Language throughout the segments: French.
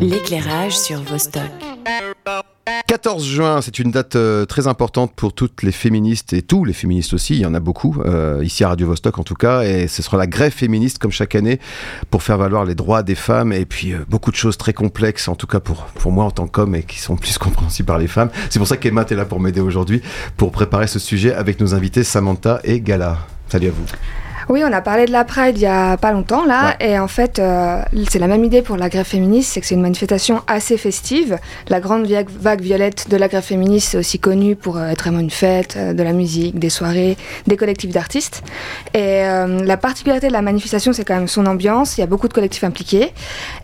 L'éclairage sur Vostok. 14 juin, c'est une date euh, très importante pour toutes les féministes et tous les féministes aussi, il y en a beaucoup, euh, ici à Radio Vostok en tout cas, et ce sera la grève féministe comme chaque année pour faire valoir les droits des femmes et puis euh, beaucoup de choses très complexes, en tout cas pour, pour moi en tant qu'homme et qui sont plus compréhensibles par les femmes. C'est pour ça qu'Emma est là pour m'aider aujourd'hui, pour préparer ce sujet avec nos invités Samantha et Gala. Salut à vous. Oui, on a parlé de la Pride il y a pas longtemps là, et en fait, euh, c'est la même idée pour la grève féministe, c'est que c'est une manifestation assez festive. La grande vague violette de la grève féministe, c'est aussi connu pour euh, être vraiment une fête, euh, de la musique, des soirées, des collectifs d'artistes. Et la particularité de la manifestation, c'est quand même son ambiance. Il y a beaucoup de collectifs impliqués.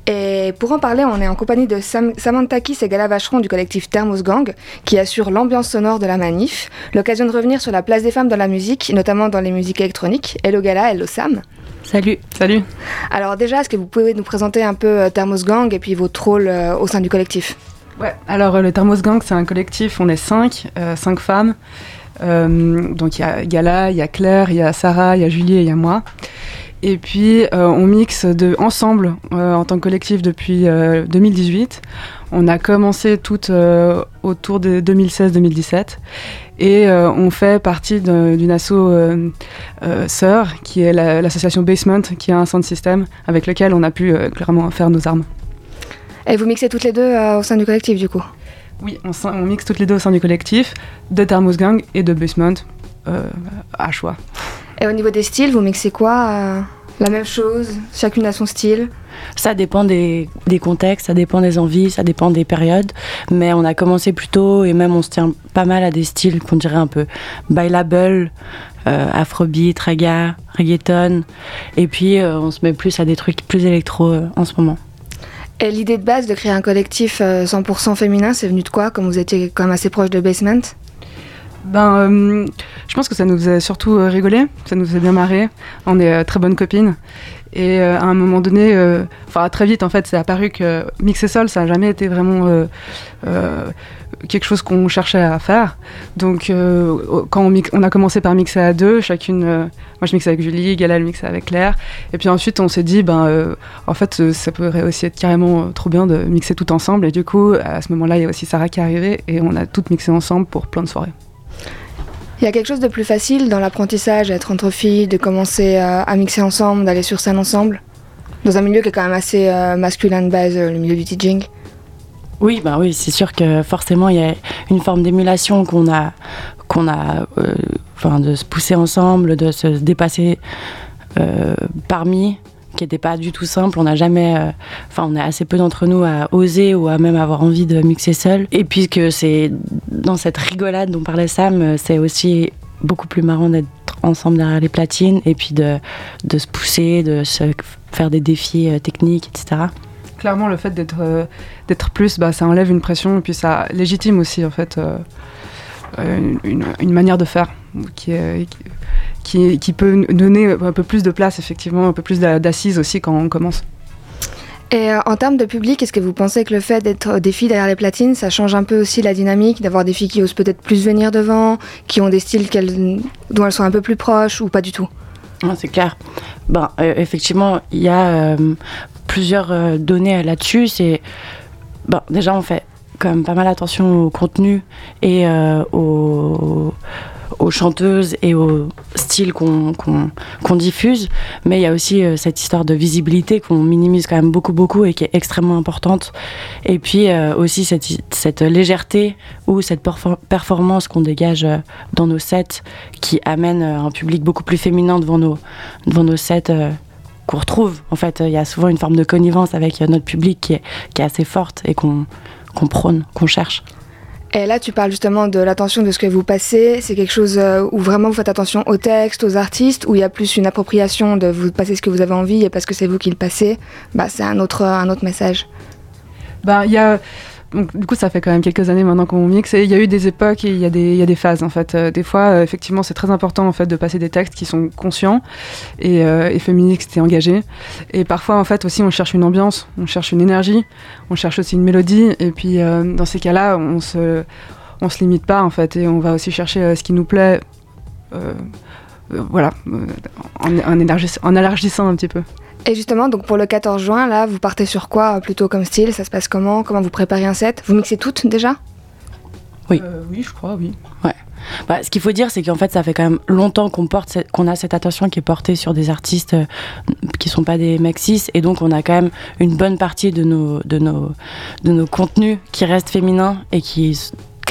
Et pour en parler, on est en compagnie de Sam Samantha Kiss et Gala Vacheron du collectif Thermos Gang, qui assure l'ambiance sonore de la manif. L'occasion de revenir sur la place des femmes dans la musique, notamment dans les musiques électroniques. Hello Gala hello Sam. Salut. Salut. Alors déjà, est-ce que vous pouvez nous présenter un peu euh, Thermos Gang et puis votre rôle euh, au sein du collectif? Ouais, alors euh, le Thermos Gang, c'est un collectif, on est cinq, cinq femmes. donc il y a Gala, il y a Claire, il y a Sarah, il y a Julie et il y a moi. Et puis on mixe de, ensemble en tant que collectif depuis 2018. On a commencé toutes autour de 2016-2017. Et euh, on fait partie d'une asso euh, euh, sœur, qui est l'association Basement, qui est un sound system avec lequel on a pu clairement faire nos armes. Et vous mixez toutes les deux au sein du collectif, du coup? Oui, on, on, mixe toutes les deux au sein du collectif, de Thermos Gang et de Basement, à choix. Et au niveau des styles, vous mixez quoi La même chose Chacune a son style? Ça dépend des, contextes, ça dépend des envies, ça dépend des périodes. Mais on a commencé plus tôt et même on se tient pas mal à des styles qu'on dirait un peu bailable, euh, afrobeat, raga, reggaeton. Et puis euh, on se met plus à des trucs plus électro euh, en ce moment. Et l'idée de base de créer un collectif 100% féminin, c'est venu de quoi? Comme vous étiez quand même assez proche de Basement? Ben, je pense que ça nous faisait surtout rigoler, ça nous faisait bien marrer. On est très bonnes copines. Et euh, à un moment donné, euh, enfin très vite en fait, c'est apparu que mixer seul, ça n'a jamais été vraiment euh, quelque chose qu'on cherchait à faire. Donc quand on, a commencé par mixer à deux, chacune, moi je mixais avec Julie, Gala elle mixait avec Claire, et puis ensuite on s'est dit, ben en fait ça pourrait aussi être carrément trop bien de mixer tout ensemble. Et du coup à ce moment-là, il y a aussi Sarah qui est arrivée et on a toutes mixé ensemble pour plein de soirées. Il y a quelque chose de plus facile dans l'apprentissage, être entre filles, de commencer à, mixer ensemble, d'aller sur scène ensemble, dans un milieu qui est quand même assez euh, masculin de base, le milieu du teaching. Oui, bah oui, c'est sûr que forcément il y a une forme d'émulation qu'on a, qu'on a, euh, de se pousser ensemble, de se dépasser euh, parmi qui n'était pas du tout simple. On n'a jamais, euh, enfin, on est assez peu d'entre nous à oser ou à même avoir envie de mixer seul. Et puisque c'est dans cette rigolade dont parlait Sam, c'est aussi beaucoup plus marrant d'être ensemble derrière les platines et puis de, de se pousser, de se faire des défis euh, techniques, etc. Clairement, le fait d'être euh, plus, bah, ça enlève une pression et puis ça légitime aussi en fait une, une, manière de faire qui est, peut donner un peu plus de place, effectivement, un peu plus d'assises aussi quand on commence. Et euh, en termes de public, est-ce que vous pensez que le fait d'être des filles derrière les platines, ça change un peu aussi la dynamique, d'avoir des filles qui osent peut-être plus venir devant, qui ont des styles dont elles sont un peu plus proches ou pas du tout? C'est clair. Ben, euh, effectivement, il y a euh, plusieurs données là-dessus. C'est ben, déjà on fait quand même pas mal attention au contenu et au aux chanteuses et au style qu'on diffuse, mais il y a aussi euh, cette histoire de visibilité qu'on minimise quand même beaucoup, beaucoup et qui est extrêmement importante. Et puis euh, aussi cette, cette, légèreté ou cette performance qu'on dégage euh, dans nos sets qui amène un public beaucoup plus féminin devant nos, devant nos sets qu'on retrouve. En fait, il y a souvent une forme de connivence avec notre public qui est, qui est assez forte et qu'on prône, qu'on cherche. Et là, tu parles justement de l'attention de ce que vous passez. C'est quelque chose euh, où vraiment vous faites attention au texte, aux artistes, où il y a plus une appropriation de vous passer ce que vous avez envie et parce que c'est vous qui le passez. Bah, c'est un autre, un autre message. Bah, il y a donc, du coup, ça fait quand même quelques années maintenant qu'on mixe. Et il y a eu des époques et il y, a des, phases, en fait. Euh, des fois, euh, effectivement, c'est très important, en fait, de passer des textes qui sont conscients et, euh, et féministes et engagés. Et parfois, en fait, aussi, on cherche une ambiance, on cherche une énergie, on cherche aussi une mélodie. Et puis, dans ces cas-là, on se, on se limite pas, en fait. Et on va aussi chercher ce qui nous plaît voilà, en, en, élargissant un petit peu. Et justement, donc pour le 14 juin, là, vous partez sur quoi plutôt comme style? Ça se passe comment? Comment vous préparez un set? Vous mixez toutes déjà? Oui. oui, je crois, oui. Ouais. Bah, ce qu'il faut dire, c'est qu'en fait, ça fait quand même longtemps qu'on porte, qu'on a cette attention qui est portée sur des artistes euh, qui sont pas des maxis, et donc on a quand même une bonne partie de nos, de nos, de nos contenus qui restent féminins et qui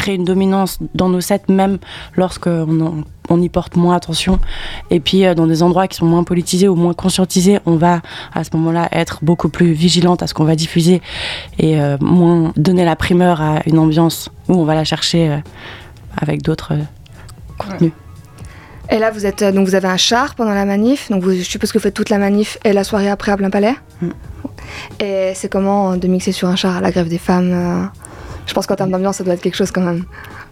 créent une dominance dans nos sets, même lorsqu'on on y porte moins attention. Et puis, euh, dans des endroits qui sont moins politisés ou moins conscientisés, on va à ce moment-là être beaucoup plus vigilante à ce qu'on va diffuser et euh, moins donner la primeur à une ambiance où on va la chercher avec d'autres euh, contenus. Et là, vous, êtes, euh, donc vous avez un char pendant la manif, donc vous, je suppose que vous faites toute la manif et la soirée après à plein palais. Mm. Et c'est comment de mixer sur un char à la grève des femmes euh, Je pense qu'en termes d'ambiance, ça doit être quelque chose quand même.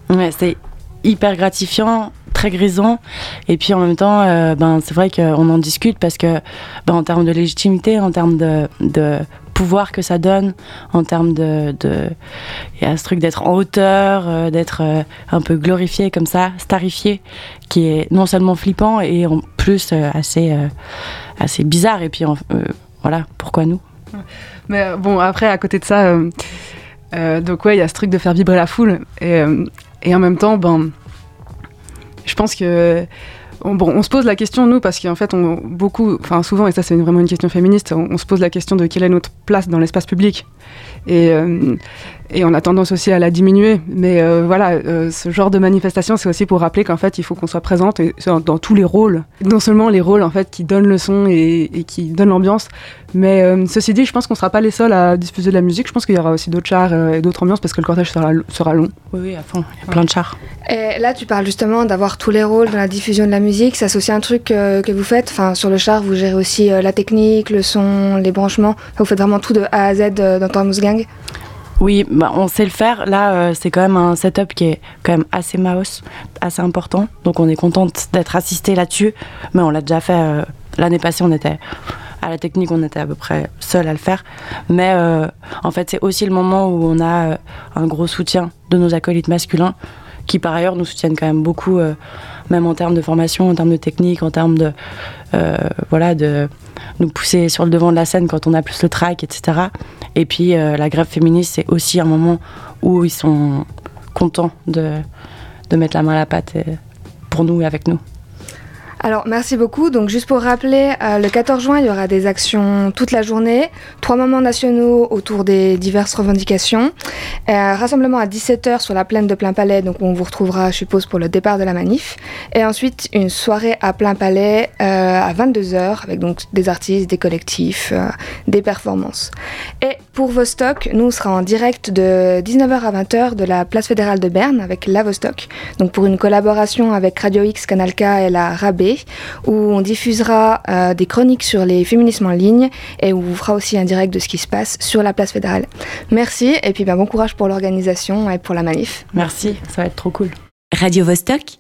Ouais, c'est hyper gratifiant, très grisant. Et puis en même temps, ben, c'est vrai qu'on en discute parce que ben, en termes de légitimité, en termes de, de pouvoir que ça donne en termes de, il y a ce truc d'être en hauteur euh, d'être euh, un peu glorifié comme ça starifié qui est non seulement flippant et en plus euh, assez assez bizarre et puis voilà pourquoi nous? Mais bon après à côté de ça donc ouais il y a ce truc de faire vibrer la foule et, et en même temps ben je pense que on, bon, on se pose la question, nous, parce qu'en fait, on, beaucoup, enfin souvent, et ça c'est vraiment une question féministe, on, se pose la question de quelle est notre place dans l'espace public. Et, euh, et on a tendance aussi à la diminuer. Mais euh, voilà, euh, ce genre de manifestation, c'est aussi pour rappeler qu'en fait, il faut qu'on soit présente et, dans, tous les rôles. Non seulement les rôles en fait qui donnent le son et, qui donnent l'ambiance, mais euh, ceci dit, je pense qu'on ne sera pas les seuls à diffuser de la musique. Je pense qu'il y aura aussi d'autres chars et d'autres ambiances parce que le cortège sera, sera long. Oui, oui, à fond. Il y a plein de chars. Et là, tu parles justement d'avoir tous les rôles dans la diffusion de la musique. Ça, c'est aussi un truc que vous faites. Enfin, sur le char, vous gérez aussi la technique, le son, les branchements. vous faites vraiment tout de A à Z dans Tormous Gang. Oui, bah, on sait le faire. Là, euh, c'est quand même un setup qui est quand même assez mouse, assez important. Donc on est contente d'être assisté là-dessus. Mais on l'a déjà fait euh, l'année passée. On était à la technique, on était à peu près seul à le faire. Mais euh, en fait, c'est aussi le moment où on a un gros soutien de nos acolytes masculins, qui par ailleurs nous soutiennent quand même beaucoup, même en termes de formation, en termes de technique, en termes de voilà de nous pousser sur le devant de la scène quand on a plus le track, etc. Et puis euh, la grève féministe, c'est aussi un moment où ils sont contents de, de mettre la main à la pâte euh, pour nous et avec nous. Alors merci beaucoup. Donc juste pour rappeler, euh, le 14 juin, il y aura des actions toute la journée, trois moments nationaux autour des diverses revendications, un rassemblement à 17h sur la plaine de Plein Palais, donc on vous retrouvera, je suppose, pour le départ de la manif, et ensuite une soirée à Plein Palais euh, à 22h avec donc des artistes, des collectifs, euh, des performances. Et pour Vostok, nous on sera en direct de 19h à 20h de la place fédérale de Berne avec la Vostok, donc pour une collaboration avec Radio X, Canal K et la Rabé où on diffusera euh, des chroniques sur les féminismes en ligne et où on vous fera aussi un direct de ce qui se passe sur la place fédérale. Merci et puis ben, bon courage pour l'organisation et pour la manif. Merci, ça va être trop cool. Radio -Vostok